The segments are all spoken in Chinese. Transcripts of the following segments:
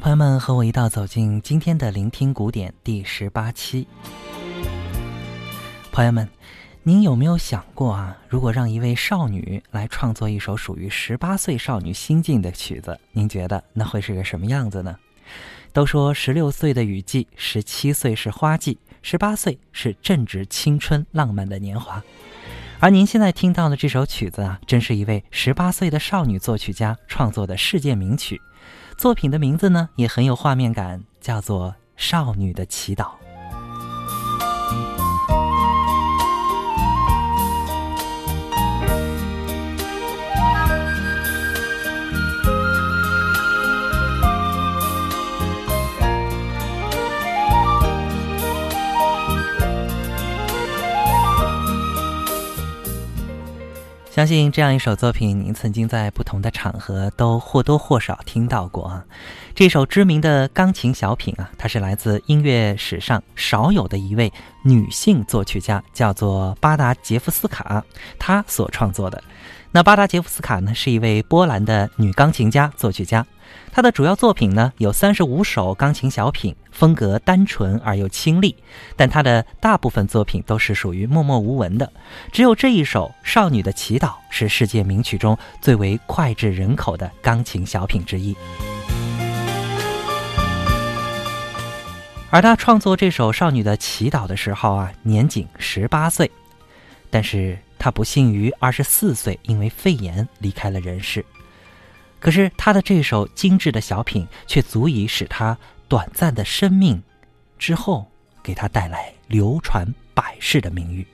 朋友们和我一道走进今天的聆听古典第十八期。朋友们，您有没有想过啊？如果让一位少女来创作一首属于十八岁少女心境的曲子，您觉得那会是个什么样子呢？都说十六岁的雨季，十七岁是花季，十八岁是正值青春浪漫的年华。而您现在听到的这首曲子啊，正是一位十八岁的少女作曲家创作的世界名曲。作品的名字呢也很有画面感，叫做《少女的祈祷》。相信这样一首作品，您曾经在不同的场合都或多或少听到过啊。这首知名的钢琴小品啊，它是来自音乐史上少有的一位女性作曲家，叫做巴达杰夫斯卡，她所创作的。那巴达杰夫斯卡呢，是一位波兰的女钢琴家、作曲家。她的主要作品呢有三十五首钢琴小品，风格单纯而又清丽。但她的大部分作品都是属于默默无闻的，只有这一首《少女的祈祷》是世界名曲中最为脍炙人口的钢琴小品之一。而她创作这首《少女的祈祷》的时候啊，年仅十八岁，但是。他不幸于二十四岁因为肺炎离开了人世，可是他的这首精致的小品却足以使他短暂的生命之后给他带来流传百世的名誉。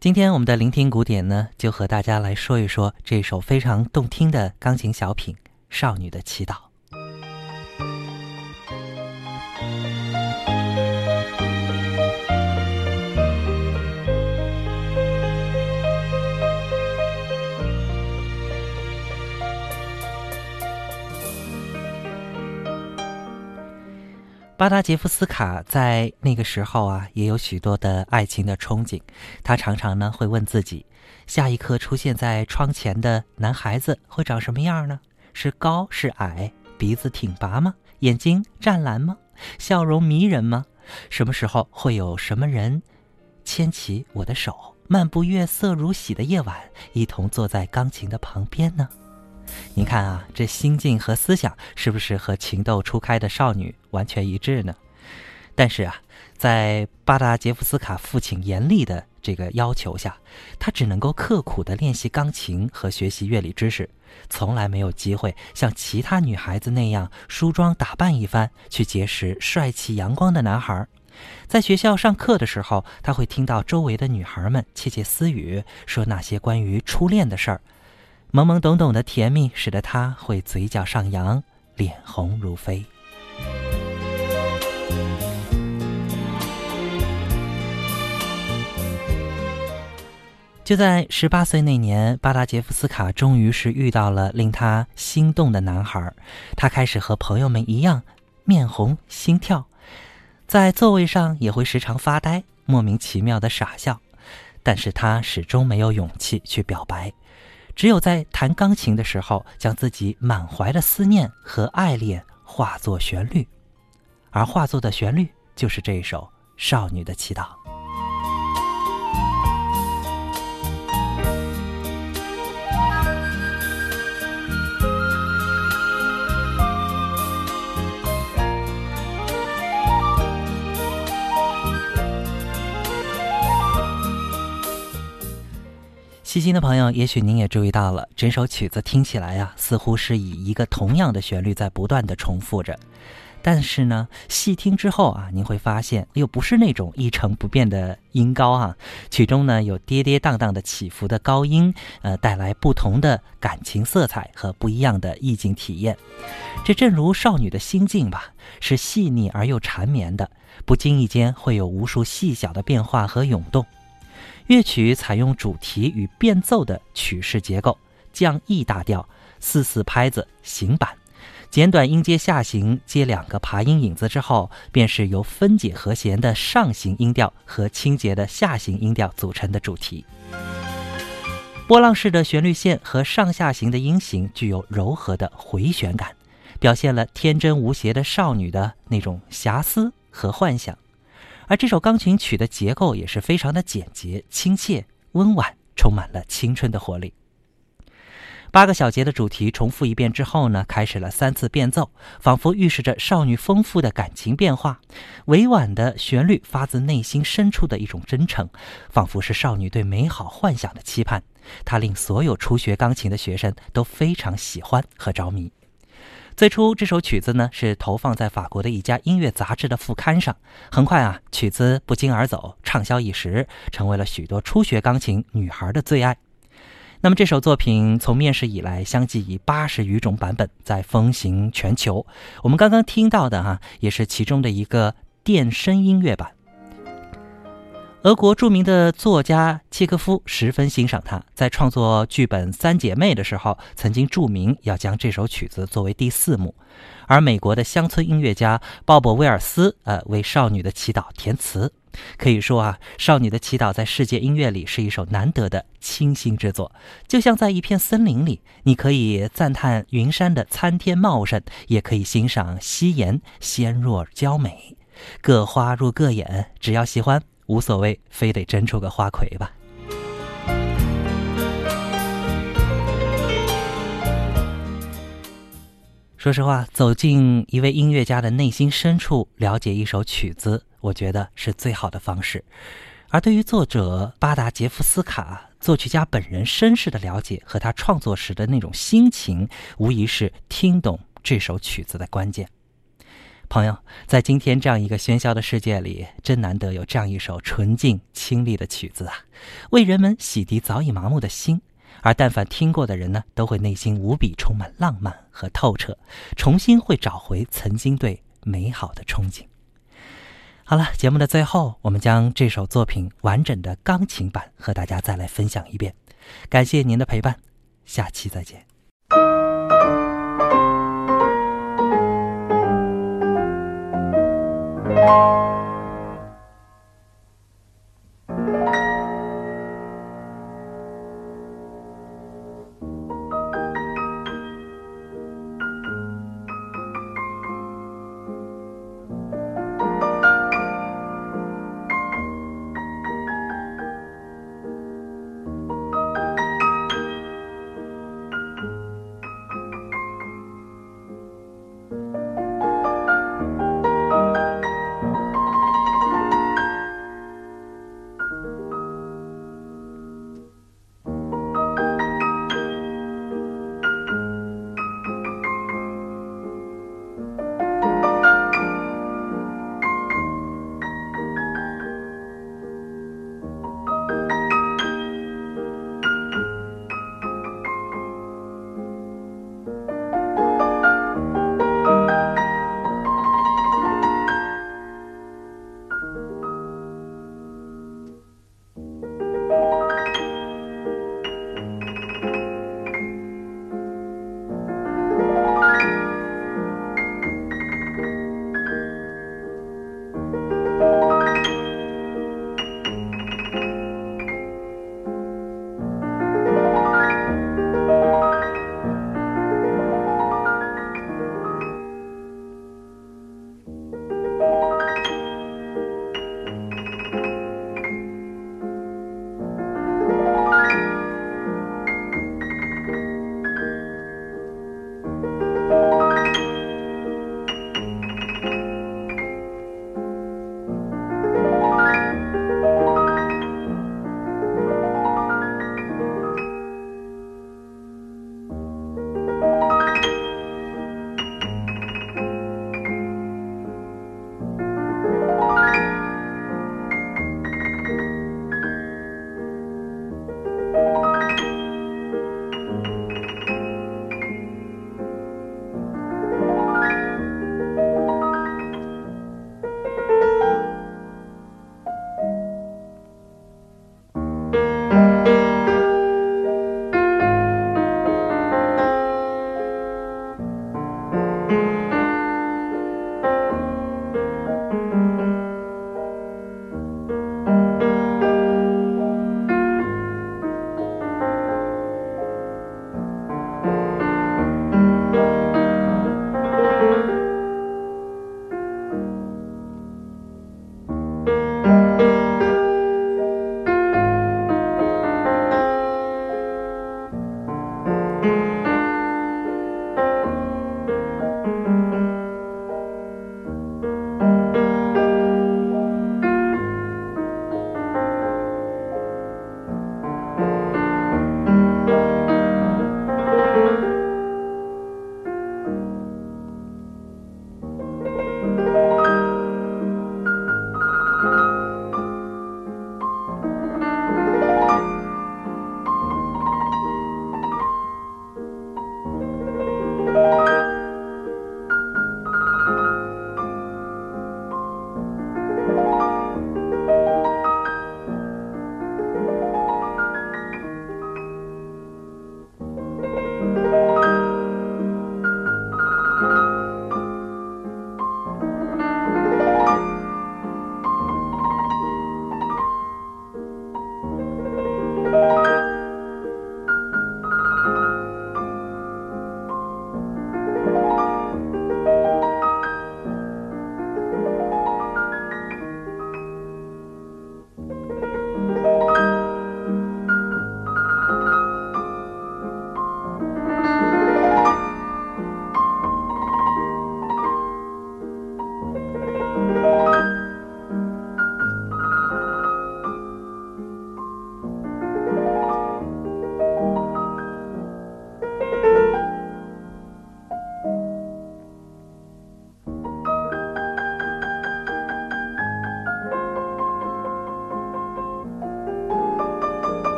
今天我们的聆听古典呢，就和大家来说一说这首非常动听的钢琴小品《少女的祈祷》。巴达杰夫斯卡在那个时候啊，也有许多的爱情的憧憬。他常常呢会问自己：下一刻出现在窗前的男孩子会长什么样呢？是高是矮？鼻子挺拔吗？眼睛湛蓝吗？笑容迷人吗？什么时候会有什么人牵起我的手，漫步月色如洗的夜晚，一同坐在钢琴的旁边呢？您看啊，这心境和思想是不是和情窦初开的少女完全一致呢？但是啊，在巴达杰夫斯卡父亲严厉的这个要求下，他只能够刻苦地练习钢琴和学习乐理知识，从来没有机会像其他女孩子那样梳妆打扮一番，去结识帅气阳光的男孩。在学校上课的时候，他会听到周围的女孩们窃窃私语，说那些关于初恋的事儿。懵懵懂懂的甜蜜使得他会嘴角上扬，脸红如飞。就在十八岁那年，巴达杰夫斯卡终于是遇到了令他心动的男孩，他开始和朋友们一样，面红心跳，在座位上也会时常发呆，莫名其妙的傻笑，但是他始终没有勇气去表白，只有在弹钢琴的时候，将自己满怀的思念和爱恋化作旋律，而化作的旋律就是这一首《少女的祈祷》。细心的朋友，也许您也注意到了，整首曲子听起来啊，似乎是以一个同样的旋律在不断的重复着。但是呢，细听之后啊，您会发现又不是那种一成不变的音高啊，曲中呢有跌跌宕宕的起伏的高音，呃，带来不同的感情色彩和不一样的意境体验。这正如少女的心境吧，是细腻而又缠绵的，不经意间会有无数细小的变化和涌动。乐曲采用主题与变奏的曲式结构，降 E 大调，四四拍子行板，简短音阶下行接两个爬音影子之后，便是由分解和弦的上行音调和清洁的下行音调组成的主题。波浪式的旋律线和上下行的音型具有柔和的回旋感，表现了天真无邪的少女的那种遐思和幻想。而这首钢琴曲的结构也是非常的简洁、亲切、温婉，充满了青春的活力。八个小节的主题重复一遍之后呢，开始了三次变奏，仿佛预示着少女丰富的感情变化。委婉的旋律发自内心深处的一种真诚，仿佛是少女对美好幻想的期盼。它令所有初学钢琴的学生都非常喜欢和着迷。最初，这首曲子呢是投放在法国的一家音乐杂志的副刊上。很快啊，曲子不胫而走，畅销一时，成为了许多初学钢琴女孩的最爱。那么，这首作品从面世以来，相继以八十余种版本在风行全球。我们刚刚听到的哈，也是其中的一个电声音乐版。俄国著名的作家契科夫十分欣赏他，在创作剧本《三姐妹》的时候，曾经注明要将这首曲子作为第四幕。而美国的乡村音乐家鲍勃·威尔斯，呃，为《少女的祈祷》填词。可以说啊，《少女的祈祷》在世界音乐里是一首难得的清新之作。就像在一片森林里，你可以赞叹云山的参天茂盛，也可以欣赏夕颜纤弱娇美。各花入各眼，只要喜欢。无所谓，非得真出个花魁吧。说实话，走进一位音乐家的内心深处，了解一首曲子，我觉得是最好的方式。而对于作者巴达杰夫斯卡作曲家本人身世的了解和他创作时的那种心情，无疑是听懂这首曲子的关键。朋友，在今天这样一个喧嚣的世界里，真难得有这样一首纯净清丽的曲子啊，为人们洗涤早已麻木的心。而但凡听过的人呢，都会内心无比充满浪漫和透彻，重新会找回曾经对美好的憧憬。好了，节目的最后，我们将这首作品完整的钢琴版和大家再来分享一遍。感谢您的陪伴，下期再见。you